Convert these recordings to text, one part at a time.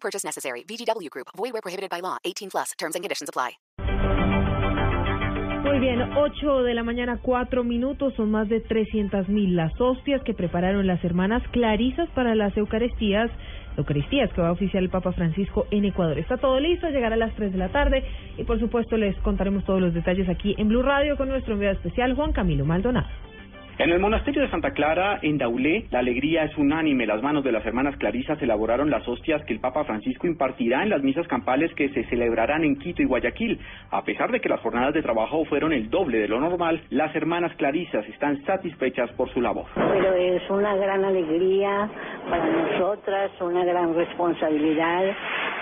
Purchase necessary. VGW Group. Void where prohibited by law. 18 plus. Terms and conditions apply. Muy bien, 8 de la mañana, 4 minutos. Son más de 300 mil las hostias que prepararon las hermanas Clarisas para las Eucaristías. Eucaristías que va a oficiar el Papa Francisco en Ecuador. Está todo listo, llegar a las 3 de la tarde y por supuesto les contaremos todos los detalles aquí en Blue Radio con nuestro enviado especial Juan Camilo Maldonado. En el monasterio de Santa Clara, en Daulé, la alegría es unánime. Las manos de las hermanas clarisas elaboraron las hostias que el Papa Francisco impartirá en las misas campales que se celebrarán en Quito y Guayaquil. A pesar de que las jornadas de trabajo fueron el doble de lo normal, las hermanas clarisas están satisfechas por su labor. Pero es una gran alegría para nosotras, una gran responsabilidad.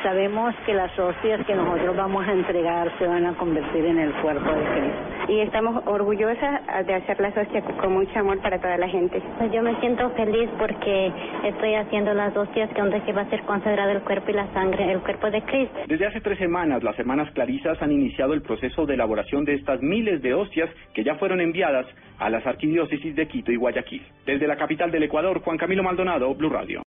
Sabemos que las hostias que nosotros vamos a entregar se van a convertir en el cuerpo de Cristo. Y estamos orgullosas de hacer las hostias con mucho amor para toda la gente. Pues yo me siento feliz porque estoy haciendo las hostias que donde se va a ser consagrado el cuerpo y la sangre, el cuerpo de Cristo. Desde hace tres semanas, las hermanas Clarisas han iniciado el proceso de elaboración de estas miles de hostias que ya fueron enviadas a las arquidiócesis de Quito y Guayaquil. Desde la capital del Ecuador, Juan Camilo Maldonado, Blue Radio.